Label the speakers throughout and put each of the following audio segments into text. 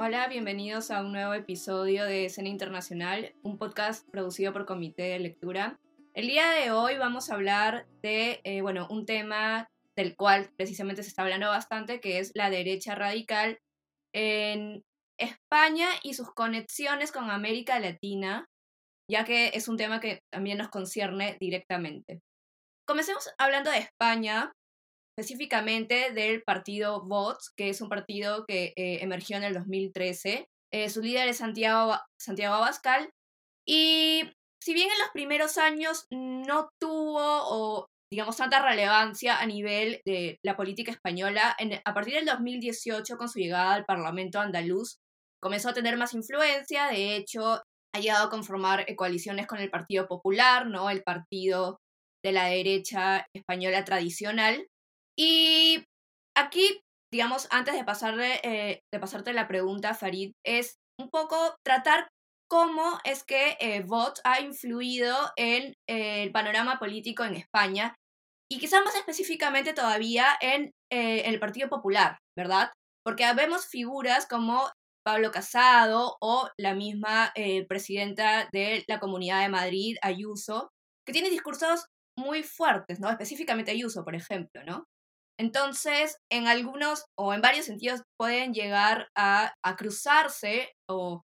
Speaker 1: Hola, bienvenidos a un nuevo episodio de Escena Internacional, un podcast producido por Comité de Lectura. El día de hoy vamos a hablar de, eh, bueno, un tema del cual precisamente se está hablando bastante, que es la derecha radical en España y sus conexiones con América Latina, ya que es un tema que también nos concierne directamente. Comencemos hablando de España, específicamente del partido Vox, que es un partido que eh, emergió en el 2013. Eh, su líder es Santiago, Santiago Abascal. Y si bien en los primeros años no tuvo digamos tanta relevancia a nivel de la política española, a partir del 2018 con su llegada al Parlamento andaluz comenzó a tener más influencia, de hecho ha llegado a conformar coaliciones con el Partido Popular, ¿no? El partido de la derecha española tradicional, y aquí, digamos, antes de, pasarle, eh, de pasarte la pregunta, Farid, es un poco tratar cómo es que eh, Vox ha influido en eh, el panorama político en España y quizás más específicamente todavía en el Partido Popular, ¿verdad? Porque vemos figuras como Pablo Casado o la misma presidenta de la Comunidad de Madrid, Ayuso, que tienen discursos muy fuertes, ¿no? Específicamente Ayuso, por ejemplo, ¿no? Entonces, en algunos o en varios sentidos pueden llegar a, cruzarse o,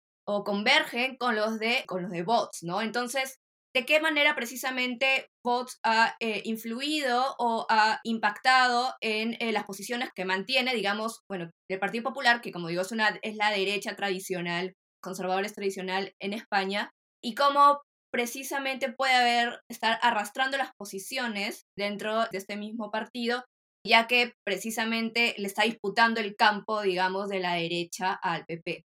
Speaker 1: convergen con los, de, con los de bots, ¿no? Entonces, ¿de qué manera precisamente bots ha eh, influido o ha impactado en eh, las posiciones que mantiene, digamos, bueno, el Partido Popular, que como digo es, una, es la derecha tradicional, conservadores tradicional en España, y cómo precisamente puede haber, estar arrastrando las posiciones dentro de este mismo partido ya que precisamente le está disputando el campo, digamos, de la derecha al PP.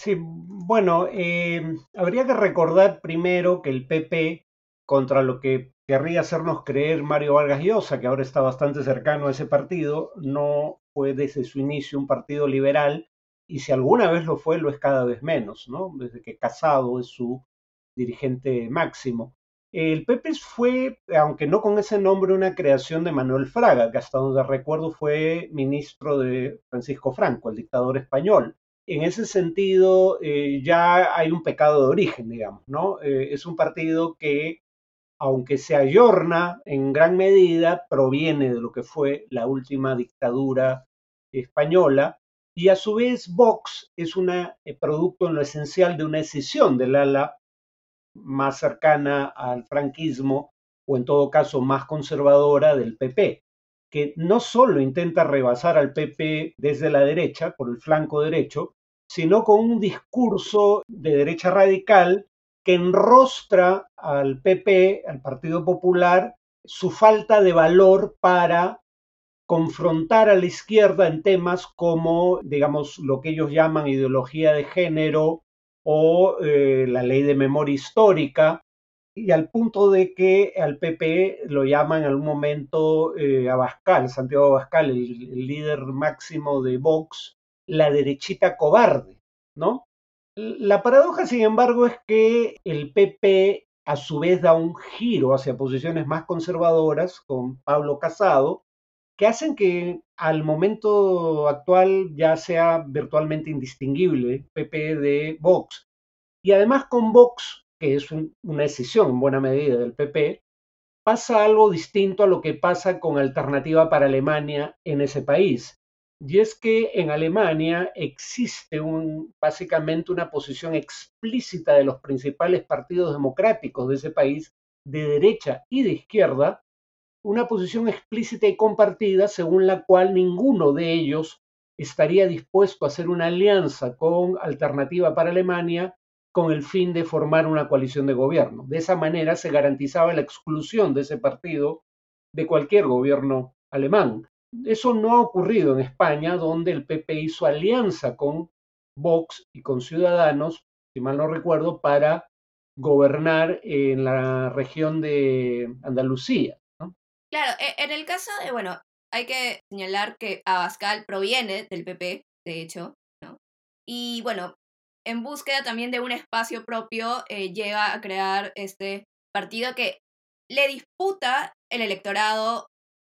Speaker 2: Sí, bueno, eh, habría que recordar primero que el PP, contra lo que querría hacernos creer Mario Vargas Llosa, que ahora está bastante cercano a ese partido, no fue desde su inicio un partido liberal, y si alguna vez lo fue, lo es cada vez menos, ¿no? Desde que Casado es su dirigente máximo. El Pepe fue, aunque no con ese nombre, una creación de Manuel Fraga, que hasta donde recuerdo fue ministro de Francisco Franco, el dictador español. En ese sentido, eh, ya hay un pecado de origen, digamos, ¿no? Eh, es un partido que, aunque se ayorna en gran medida, proviene de lo que fue la última dictadura española, y a su vez Vox es un eh, producto en lo esencial de una decisión del ala más cercana al franquismo o en todo caso más conservadora del PP, que no solo intenta rebasar al PP desde la derecha, por el flanco derecho, sino con un discurso de derecha radical que enrostra al PP, al Partido Popular, su falta de valor para confrontar a la izquierda en temas como, digamos, lo que ellos llaman ideología de género o eh, la ley de memoria histórica, y al punto de que al PP lo llaman en algún momento eh, Abascal, Santiago Abascal, el, líder máximo de Vox, la derechita cobarde, ¿no? La paradoja, sin embargo, es que el PP a su vez da un giro hacia posiciones más conservadoras con Pablo Casado, que hacen que al momento actual ya sea virtualmente indistinguible PP de Vox. Y además con Vox, que es una decisión en buena medida del PP, pasa algo distinto a lo que pasa con Alternativa para Alemania en ese país. Y es que en Alemania existe un, básicamente una posición explícita de los principales partidos democráticos de ese país, de derecha y de izquierda, una posición explícita y compartida según la cual ninguno de ellos estaría dispuesto a hacer una alianza con Alternativa para Alemania con el fin de formar una coalición de gobierno. De esa manera se garantizaba la exclusión de ese partido de cualquier gobierno alemán. Eso no ha ocurrido en España, donde el PP hizo alianza con Vox y con Ciudadanos, si mal no recuerdo, para gobernar en la región de Andalucía.
Speaker 1: Claro, e, en el caso de, bueno, hay que señalar que Abascal proviene del PP, de hecho, ¿no? Y bueno, en búsqueda también de un espacio propio, eh, llega a crear este partido que le disputa el electorado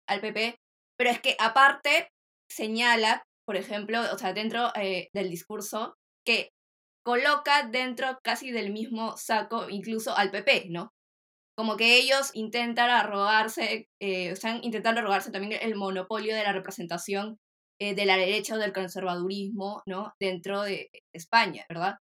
Speaker 1: al PP, pero es que aparte señala, por ejemplo, o sea, dentro eh, del discurso, que coloca dentro casi del mismo saco incluso al PP, ¿no? Como que ellos intentan arrogarse, eh, están intentando arrogarse también el monopolio de la representación eh, de la derecha o del conservadurismo, ¿no? Dentro de España, ¿verdad?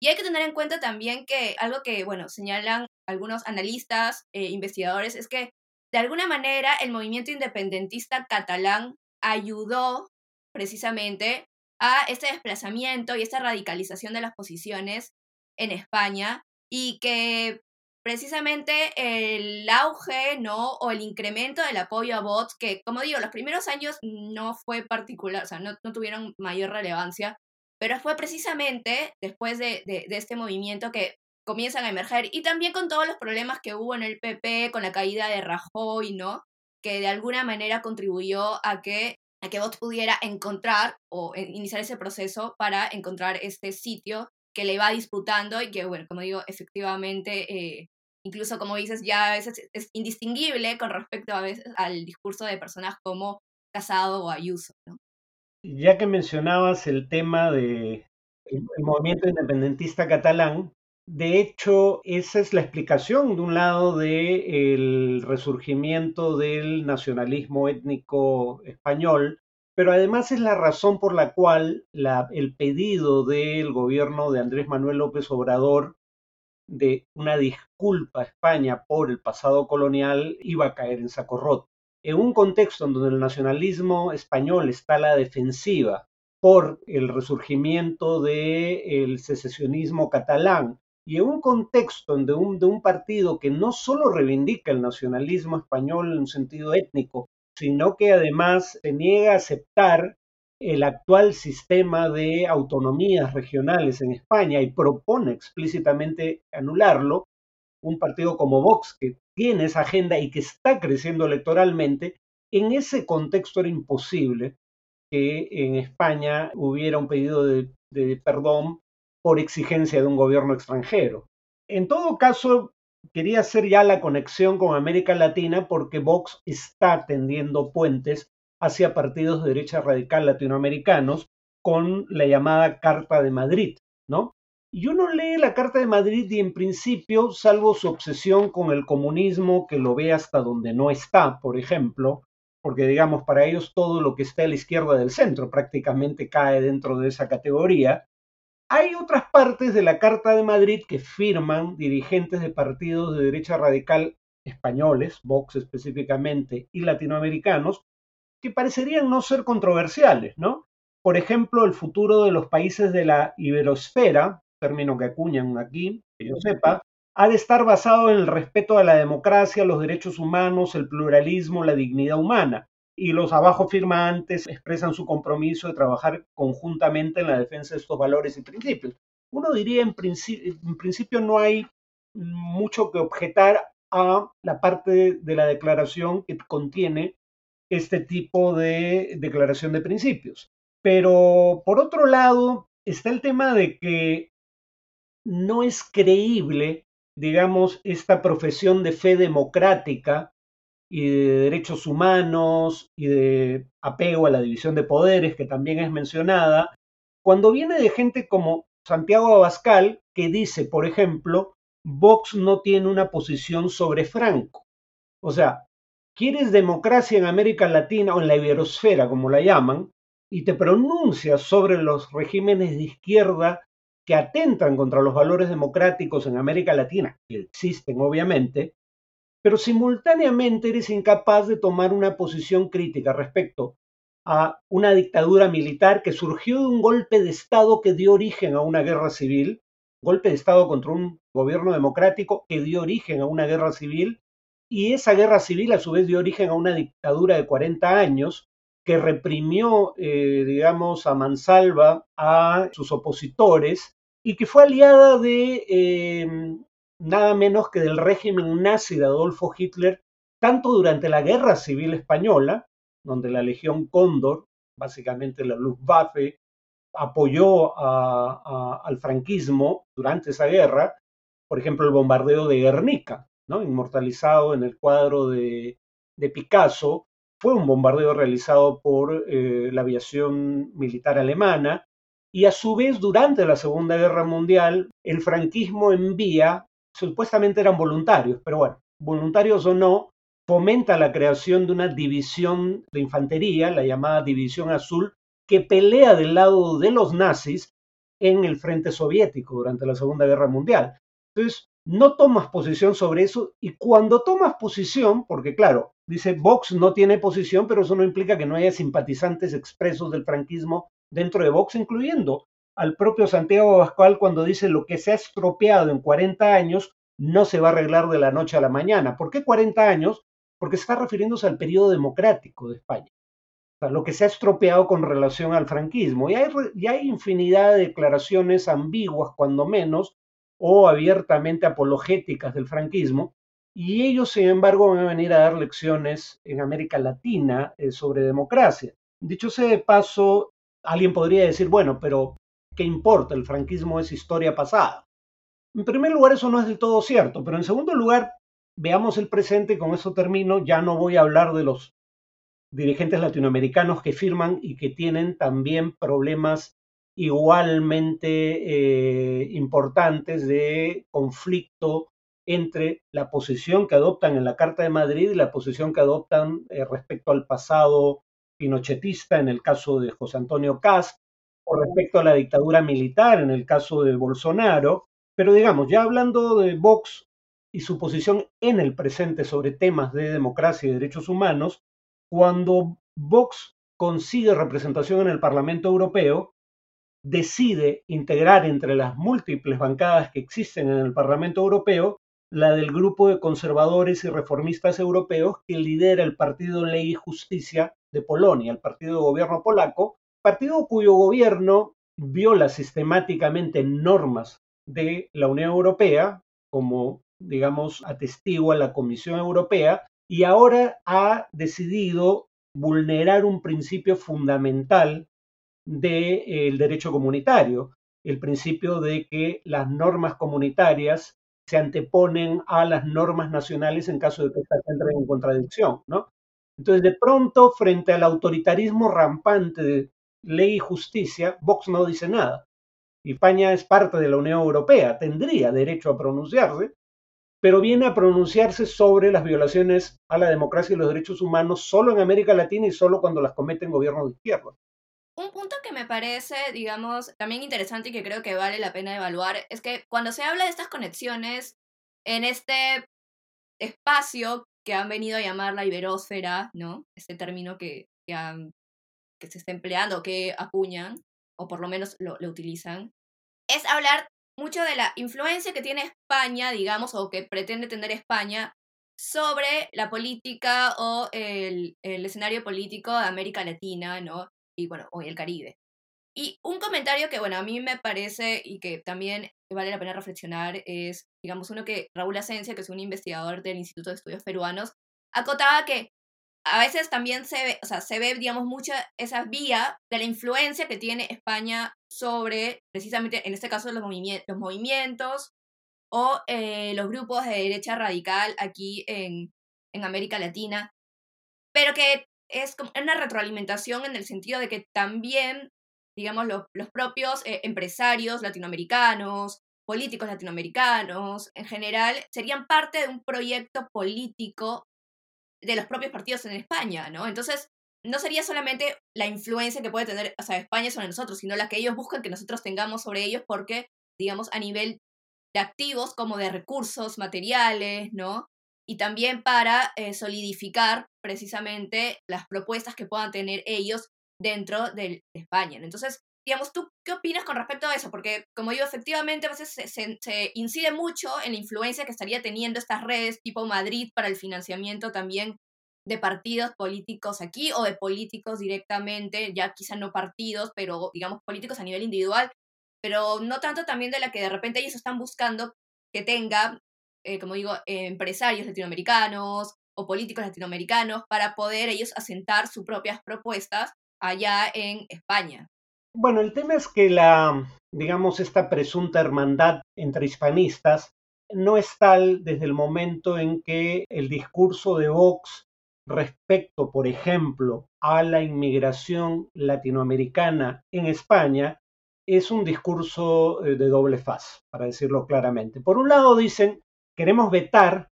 Speaker 1: Y hay que tener en cuenta también que algo que, bueno, señalan algunos analistas, eh, investigadores, es que de alguna manera el movimiento independentista catalán ayudó precisamente a este desplazamiento y esta radicalización de las posiciones en España y que precisamente el auge, ¿no? O el incremento del apoyo a bots, que como digo, los primeros años no fue particular, o sea, no, no tuvieron mayor relevancia, pero fue precisamente después de, de, de, este movimiento que comienzan a emerger y también con todos los problemas que hubo en el PP, con la caída de Rajoy, ¿no? Que de alguna manera contribuyó a que a que Bots pudiera encontrar o iniciar ese proceso para encontrar este sitio que le va disputando y que, bueno, como digo, efectivamente, eh, incluso como dices, ya a veces es indistinguible con respecto a veces al discurso de personas como Casado o Ayuso, ¿no?
Speaker 2: Ya que mencionabas el tema del de movimiento independentista catalán, de hecho, esa es la explicación, de un lado, del resurgimiento del nacionalismo étnico español, pero además es la razón por la cual la, el pedido del gobierno de Andrés Manuel López Obrador de una disculpa a España por el pasado colonial iba a caer en saco roto. En un contexto en donde el nacionalismo español está a la defensiva por el resurgimiento del secesionismo catalán, y en un contexto de un, de un partido que no solo reivindica el nacionalismo español en un sentido étnico, sino que además se niega a aceptar el actual sistema de autonomías regionales en España y propone explícitamente anularlo, un partido como Vox que tiene esa agenda y que está creciendo electoralmente, en ese contexto era imposible que en España hubiera un pedido de, perdón por exigencia de un gobierno extranjero. En todo caso, quería hacer ya la conexión con América Latina porque Vox está tendiendo puentes hacia partidos de derecha radical latinoamericanos con la llamada Carta de Madrid, ¿no? Y uno lee la Carta de Madrid y en principio, salvo su obsesión con el comunismo, que lo ve hasta donde no está, por ejemplo, porque digamos, para ellos todo lo que está a la izquierda del centro prácticamente cae dentro de esa categoría, hay otras partes de la Carta de Madrid que firman dirigentes de partidos de derecha radical españoles, Vox específicamente, y latinoamericanos, que parecerían no ser controversiales, ¿no? Por ejemplo, el futuro de los países de la iberosfera, término que acuñan aquí, que yo sepa, ha de estar basado en el respeto a la democracia, los derechos humanos, el pluralismo, la dignidad humana y los abajo firmantes expresan su compromiso de trabajar conjuntamente en la defensa de estos valores y principios. Uno diría, en, principio, en principio no hay mucho que objetar a la parte de la declaración que contiene este tipo de declaración de principios. Pero por otro lado, está el tema de que no es creíble, digamos, esta profesión de fe democrática y de derechos humanos y de apego a la división de poderes, que también es mencionada, cuando viene de gente como Santiago Abascal, que dice, por ejemplo, Vox no tiene una posición sobre Franco. O sea, quieres democracia en América Latina o en la iberosfera, como la llaman, y te pronuncias sobre los regímenes de izquierda que atentan contra los valores democráticos en América Latina, que existen obviamente, pero simultáneamente eres incapaz de tomar una posición crítica respecto a una dictadura militar que surgió de un golpe de Estado que dio origen a una guerra civil, golpe de Estado contra un gobierno democrático que dio origen a una guerra civil, y esa guerra civil a su vez dio origen a una dictadura de 40 años que reprimió, eh, digamos, a mansalva a sus opositores y que fue aliada de eh, nada menos que del régimen nazi de Adolfo Hitler, tanto durante la Guerra Civil Española, donde la Legión Cóndor, básicamente la Luftwaffe, apoyó al franquismo durante esa guerra, por ejemplo, el bombardeo de Guernica, ¿no? inmortalizado en el cuadro de, Picasso, fue un bombardeo realizado por eh, la aviación militar alemana y a su vez durante la Segunda Guerra Mundial el franquismo envía, supuestamente eran voluntarios, pero bueno, voluntarios o no, fomenta la creación de una división de infantería, la llamada División Azul, que pelea del lado de los nazis en el frente soviético durante la Segunda Guerra Mundial. Entonces, no tomas posición sobre eso y cuando tomas posición, porque claro, dice Vox no tiene posición, pero eso no implica que no haya simpatizantes expresos del franquismo dentro de Vox, incluyendo al propio Santiago Abascal cuando dice lo que se ha estropeado en 40 años no se va a arreglar de la noche a la mañana. ¿Por qué 40 años? Porque está refiriéndose al periodo democrático de España. O sea, lo que se ha estropeado con relación al franquismo. Y hay, y hay infinidad de declaraciones ambiguas, cuando menos, o abiertamente apologéticas del franquismo, y ellos, sin embargo, van a venir a dar lecciones en América Latina eh, sobre democracia. Dicho sea de paso, alguien podría decir, bueno, pero ¿qué importa? El franquismo es historia pasada. En primer lugar, eso no es del todo cierto, pero en segundo lugar, veamos el presente y con eso termino. Ya no voy a hablar de los dirigentes latinoamericanos que firman y que tienen también problemas igualmente eh, importantes de conflicto entre la posición que adoptan en la Carta de Madrid y la posición que adoptan eh, respecto al pasado pinochetista en el caso de José Antonio Cast o respecto a la dictadura militar en el caso de Bolsonaro. Pero digamos, ya hablando de Vox y su posición en el presente sobre temas de democracia y derechos humanos, cuando Vox consigue representación en el Parlamento Europeo, decide integrar entre las múltiples bancadas que existen en el Parlamento Europeo la del grupo de conservadores y reformistas europeos que lidera el Partido Ley y Justicia de Polonia, el partido de gobierno polaco, partido cuyo gobierno viola sistemáticamente normas de la Unión Europea, como digamos atestigua la Comisión Europea, y ahora ha decidido vulnerar un principio fundamental del derecho comunitario, el principio de que las normas comunitarias se anteponen a las normas nacionales en caso de que estas entren en contradicción, ¿no? Entonces, de pronto, frente al autoritarismo rampante de ley y justicia, Vox no dice nada. España es parte de la Unión Europea, tendría derecho a pronunciarse, pero viene a pronunciarse sobre las violaciones a la democracia y los derechos humanos solo en América Latina y solo cuando las cometen gobiernos de izquierda.
Speaker 1: Un punto que me parece, digamos, también interesante y que creo que vale la pena evaluar es que cuando se habla de estas conexiones en este espacio que han venido a llamar la iberósfera, ¿no? Este término que, que, se está empleando, que acuñan, o por lo menos lo, lo utilizan, es hablar mucho de la influencia que tiene España, digamos, o que pretende tener España sobre la política o el, el, escenario político de América Latina, ¿no? Y bueno, hoy el Caribe. Y un comentario que, bueno, a mí me parece y que también vale la pena reflexionar es, digamos, uno que Raúl Asencia, que es un investigador del Instituto de Estudios Peruanos, acotaba que a veces también se ve, o sea, se ve, digamos, mucha esa vía de la influencia que tiene España sobre, precisamente, en este caso, los, movimientos, los movimientos o eh, los grupos de derecha radical aquí en, en América Latina, pero que es una retroalimentación en el sentido de que también, digamos, los propios eh, empresarios latinoamericanos, políticos latinoamericanos, en general, serían parte de un proyecto político de los propios partidos en España, ¿no? Entonces, no sería solamente la influencia que puede tener o sea, España sobre nosotros, sino la que ellos buscan que nosotros tengamos sobre ellos porque, digamos, a nivel de activos como de recursos materiales, ¿no? Y también para eh, solidificar precisamente las propuestas que puedan tener ellos dentro de España. Entonces, digamos, ¿tú qué opinas con respecto a eso? Porque, como digo, efectivamente a veces se, incide mucho en la influencia que estaría teniendo estas redes tipo Madrid para el financiamiento también de partidos políticos aquí o de políticos directamente, ya quizá no partidos, pero digamos políticos a nivel individual, pero no tanto también de la que de repente ellos están buscando que tenga eh, como digo, empresarios latinoamericanos o políticos latinoamericanos para poder ellos asentar sus propias propuestas allá en España.
Speaker 2: Bueno, el tema es que la, digamos, esta presunta hermandad entre hispanistas no es tal desde el momento en que el discurso de Vox respecto, por ejemplo, a la inmigración latinoamericana en España es un discurso de doble faz, para decirlo claramente. Por un lado dicen, queremos vetar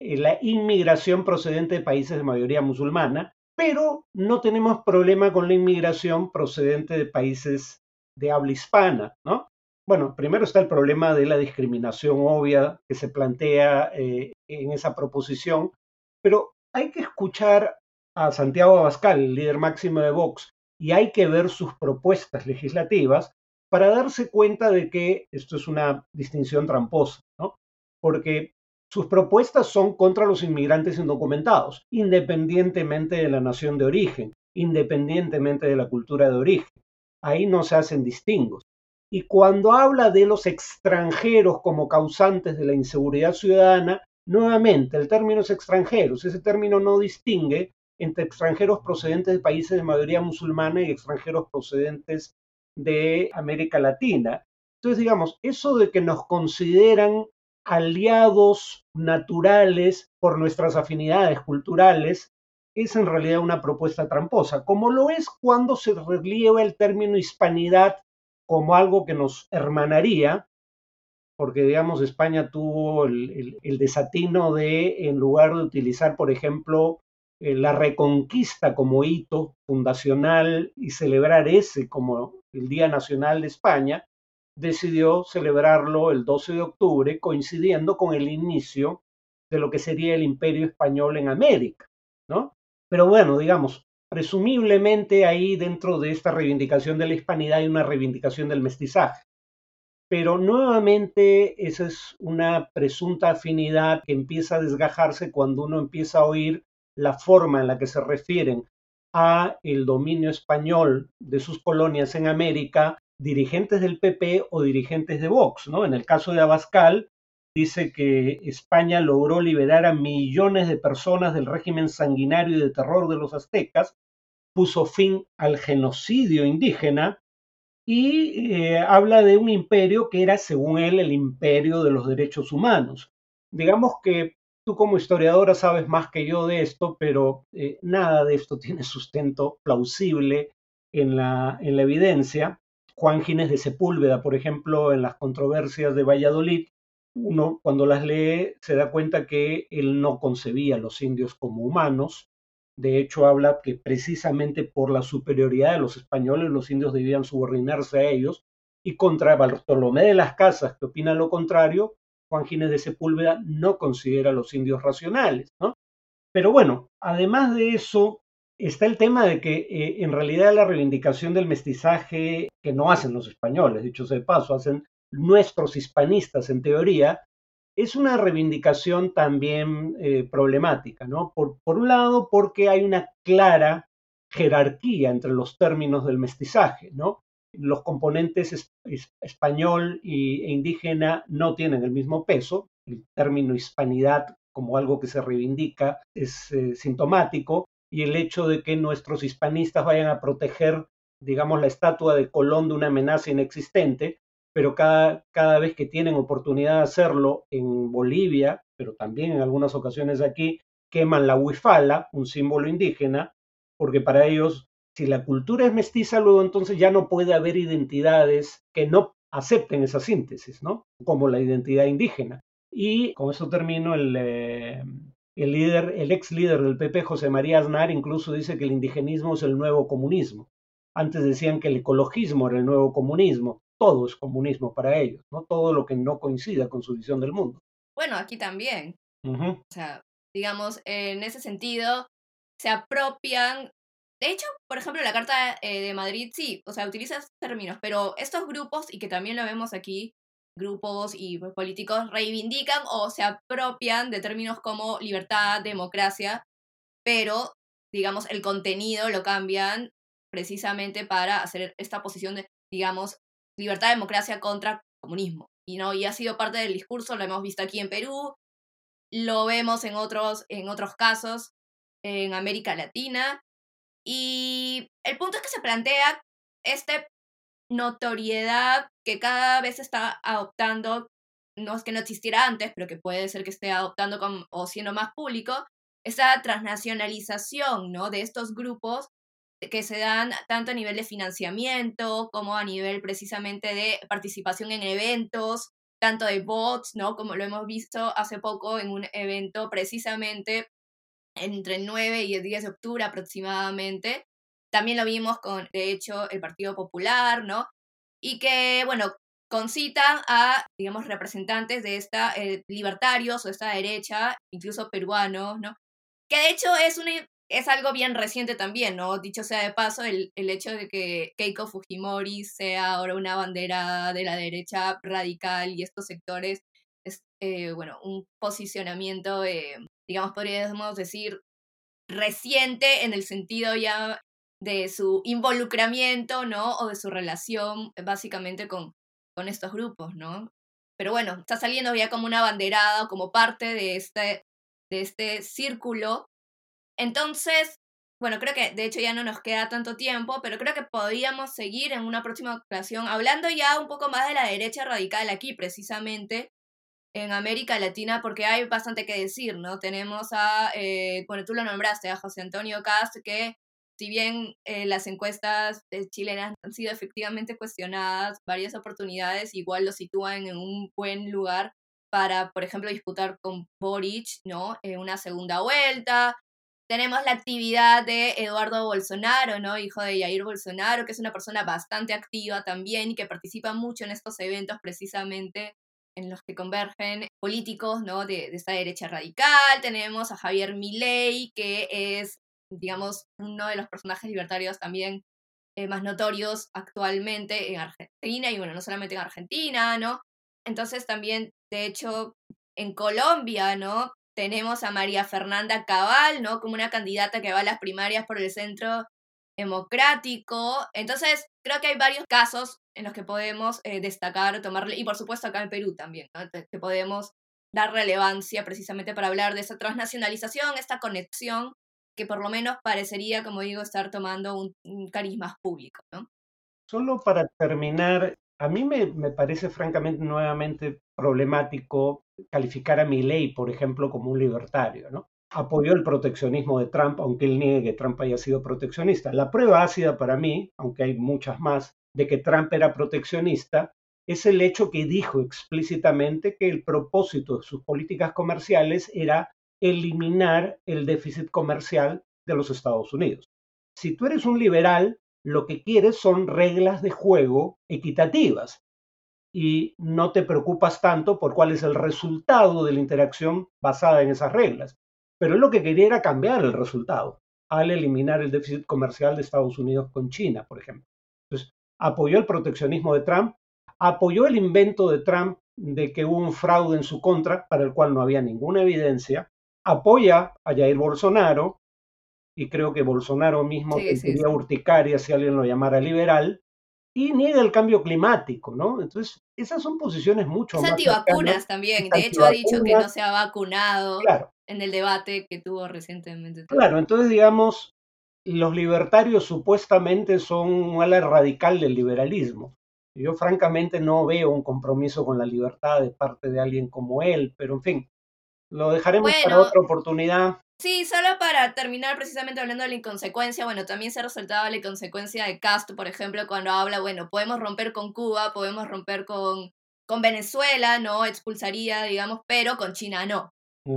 Speaker 2: la inmigración procedente de países de mayoría musulmana, pero no tenemos problema con la inmigración procedente de países de habla hispana, ¿no? Bueno, primero está el problema de la discriminación obvia que se plantea eh, en esa proposición, pero hay que escuchar a Santiago Abascal, el líder máximo de Vox, y hay que ver sus propuestas legislativas para darse cuenta de que esto es una distinción tramposa, ¿no? Porque sus propuestas son contra los inmigrantes indocumentados, independientemente de la nación de origen, independientemente de la cultura de origen. Ahí no se hacen distingos. Y cuando habla de los extranjeros como causantes de la inseguridad ciudadana, nuevamente el término es extranjeros. Ese término no distingue entre extranjeros procedentes de países de mayoría musulmana y extranjeros procedentes de América Latina. Entonces, digamos, eso de que nos consideran aliados naturales por nuestras afinidades culturales, es en realidad una propuesta tramposa, como lo es cuando se relieva el término hispanidad como algo que nos hermanaría, porque digamos España tuvo el, desatino de, en lugar de utilizar, por ejemplo, eh, la reconquista como hito fundacional y celebrar ese como el Día Nacional de España, decidió celebrarlo el 12 de octubre, coincidiendo con el inicio de lo que sería el imperio español en América, ¿no? Pero bueno, digamos, presumiblemente ahí dentro de esta reivindicación de la hispanidad hay una reivindicación del mestizaje. Pero nuevamente esa es una presunta afinidad que empieza a desgajarse cuando uno empieza a oír la forma en la que se refieren a el dominio español de sus colonias en América dirigentes del PP o dirigentes de Vox, ¿no? En el caso de Abascal, dice que España logró liberar a millones de personas del régimen sanguinario y de terror de los aztecas, puso fin al genocidio indígena y eh, habla de un imperio que era, según él, el imperio de los derechos humanos. Digamos que tú como historiadora sabes más que yo de esto, pero eh, nada de esto tiene sustento plausible en la, en la evidencia. Juan Ginés de Sepúlveda, por ejemplo, en las controversias de Valladolid, uno cuando las lee se da cuenta que él no concebía a los indios como humanos. De hecho, habla que precisamente por la superioridad de los españoles, los indios debían subordinarse a ellos. Y contra Bartolomé de las Casas, que opina lo contrario, Juan Ginés de Sepúlveda no considera a los indios racionales. ¿no? Pero bueno, además de eso, está el tema de que eh, en realidad la reivindicación del mestizaje que no hacen los españoles, dicho sea de paso, hacen nuestros hispanistas en teoría, es una reivindicación también eh, problemática, ¿no? Por, un lado, porque hay una clara jerarquía entre los términos del mestizaje, ¿no? Los componentes español e indígena no tienen el mismo peso, el término hispanidad como algo que se reivindica es eh, sintomático, y el hecho de que nuestros hispanistas vayan a proteger, digamos, la estatua de Colón de una amenaza inexistente, pero cada, cada vez que tienen oportunidad de hacerlo en Bolivia, pero también en algunas ocasiones aquí, queman la huifala, un símbolo indígena, porque para ellos, si la cultura es mestiza, luego entonces ya no puede haber identidades que no acepten esa síntesis, ¿no? Como la identidad indígena. Y con eso termino el, eh, el, líder, el ex líder del PP, José María Aznar, incluso dice que el indigenismo es el nuevo comunismo. Antes decían que el ecologismo era el nuevo comunismo. Todo es comunismo para ellos, ¿no? Todo lo que no coincida con su visión del mundo.
Speaker 1: Bueno, aquí también. O sea, digamos, en ese sentido, se apropian. De hecho, por ejemplo, la Carta eh, de Madrid sí, o sea, utiliza términos, pero estos grupos, y que también lo vemos aquí, grupos y políticos reivindican o se apropian de términos como libertad, democracia, pero, digamos, el contenido lo cambian precisamente para hacer esta posición de, digamos, libertad, democracia contra comunismo. Y, ¿no? y ha sido parte del discurso, lo hemos visto aquí en Perú, lo vemos en otros, en otros casos en América Latina. Y el punto es que se plantea este notoriedad que cada vez está adoptando, no es que no existiera antes, pero que puede ser que esté adoptando o siendo más público, esa transnacionalización ¿no? de estos grupos que se dan tanto a nivel de financiamiento como a nivel precisamente de participación en eventos, tanto de bots, ¿no? Como lo hemos visto hace poco en un evento precisamente entre el 9 y el 10 de octubre aproximadamente. También lo vimos con, de hecho, el Partido Popular, ¿no? Y que, bueno, concita a, digamos, representantes de esta, eh, libertarios o esta derecha, incluso peruanos, ¿no? Que de hecho es una es algo bien reciente también, ¿no? Dicho sea de paso, el, el, hecho de que Keiko Fujimori sea ahora una bandera de la derecha radical y estos sectores es, eh, bueno, un posicionamiento, eh, digamos, podríamos decir, reciente en el sentido ya de su involucramiento, ¿no? O de su relación básicamente con, con estos grupos, ¿no? Pero bueno, está saliendo ya como una banderada, como parte de este, de este círculo entonces, bueno, creo que de hecho ya no nos queda tanto tiempo, pero creo que podríamos seguir en una próxima ocasión hablando ya un poco más de la derecha radical aquí, precisamente en América Latina, porque hay bastante que decir, ¿no? Tenemos a, eh, bueno, tú lo nombraste, a José Antonio Cast, que si bien eh, las encuestas chilenas han sido efectivamente cuestionadas varias oportunidades, igual lo sitúan en un buen lugar para, por ejemplo, disputar con Boric, ¿no? En una segunda vuelta. Tenemos la actividad de Eduardo Bolsonaro, ¿no? Hijo de Jair Bolsonaro, que es una persona bastante activa también y que participa mucho en estos eventos precisamente en los que convergen políticos, ¿no? De, esta derecha radical. Tenemos a Javier Milei, que es, digamos, uno de los personajes libertarios también eh, más notorios actualmente en Argentina, y bueno, no solamente en Argentina, ¿no? Entonces también, de hecho, en Colombia, ¿no? tenemos a María Fernanda Cabal, ¿no? Como una candidata que va a las primarias por el centro democrático. Entonces, creo que hay varios casos en los que podemos eh, destacar, tomarle, y por supuesto acá en Perú también, ¿no? que podemos dar relevancia precisamente para hablar de esa transnacionalización, esta conexión que por lo menos parecería, como digo, estar tomando un, un carisma público, ¿no?
Speaker 2: Solo para terminar, a mí me, me parece francamente nuevamente problemático calificar a Milley, por ejemplo, como un libertario. Apoyó el proteccionismo de Trump, aunque él niegue que Trump haya sido proteccionista. La prueba ácida para mí, aunque hay muchas más, de que Trump era proteccionista, es el hecho que dijo explícitamente que el propósito de sus políticas comerciales era eliminar el déficit comercial de los Estados Unidos. Si tú eres un liberal, lo que quieres son reglas de juego equitativas y no te preocupas tanto por cuál es el resultado de la interacción basada en esas reglas. Pero él lo que quería era cambiar el resultado al eliminar el déficit comercial de Estados Unidos con China, por ejemplo. Entonces, apoyó el proteccionismo de Trump, apoyó el invento de Trump de que hubo un fraude en su contra para el cual no había ninguna evidencia, apoya a Jair Bolsonaro, y creo que Bolsonaro mismo sería urticaria si alguien lo llamara liberal, y niega el cambio climático, ¿no? Entonces, esas son posiciones mucho
Speaker 1: es
Speaker 2: más.
Speaker 1: antivacunas también. De hecho, ha dicho que no se ha vacunado en el debate que tuvo recientemente.
Speaker 2: Claro, entonces, digamos, los libertarios supuestamente son un ala radical del liberalismo. Yo, francamente, no veo un compromiso con la libertad de parte de alguien como él, pero en fin, lo dejaremos para otra oportunidad.
Speaker 1: Sí, solo para terminar precisamente hablando de la inconsecuencia, bueno, también se ha resaltado la inconsecuencia de Castro, por ejemplo, cuando habla, bueno, podemos romper con Cuba, podemos romper con, con Venezuela, ¿no? Expulsaría, digamos, pero con China no.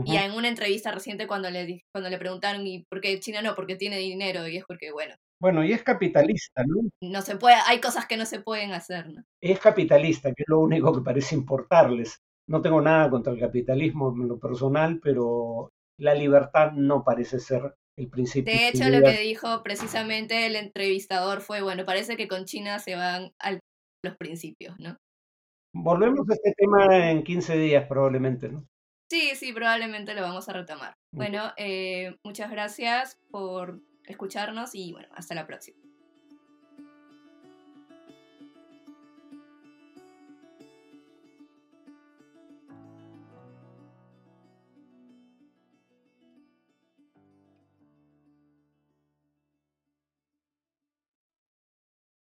Speaker 1: Y en una entrevista reciente cuando le, cuando le preguntaron, ¿y por qué China no? Porque tiene dinero, y es porque, bueno.
Speaker 2: Bueno, y es capitalista, ¿no?
Speaker 1: No se puede, hay cosas que no se pueden hacer, ¿no?
Speaker 2: Es capitalista, que es lo único que parece importarles. No tengo nada contra el capitalismo en lo personal, pero la libertad no parece ser el principio.
Speaker 1: De hecho, lo que dijo precisamente el entrevistador fue, bueno, parece que con China se van a los principios, ¿no?
Speaker 2: Volvemos a este tema en 15 días probablemente, ¿no?
Speaker 1: Sí, sí, probablemente lo vamos a retomar. Bueno, eh, muchas gracias por escucharnos y bueno, hasta la próxima.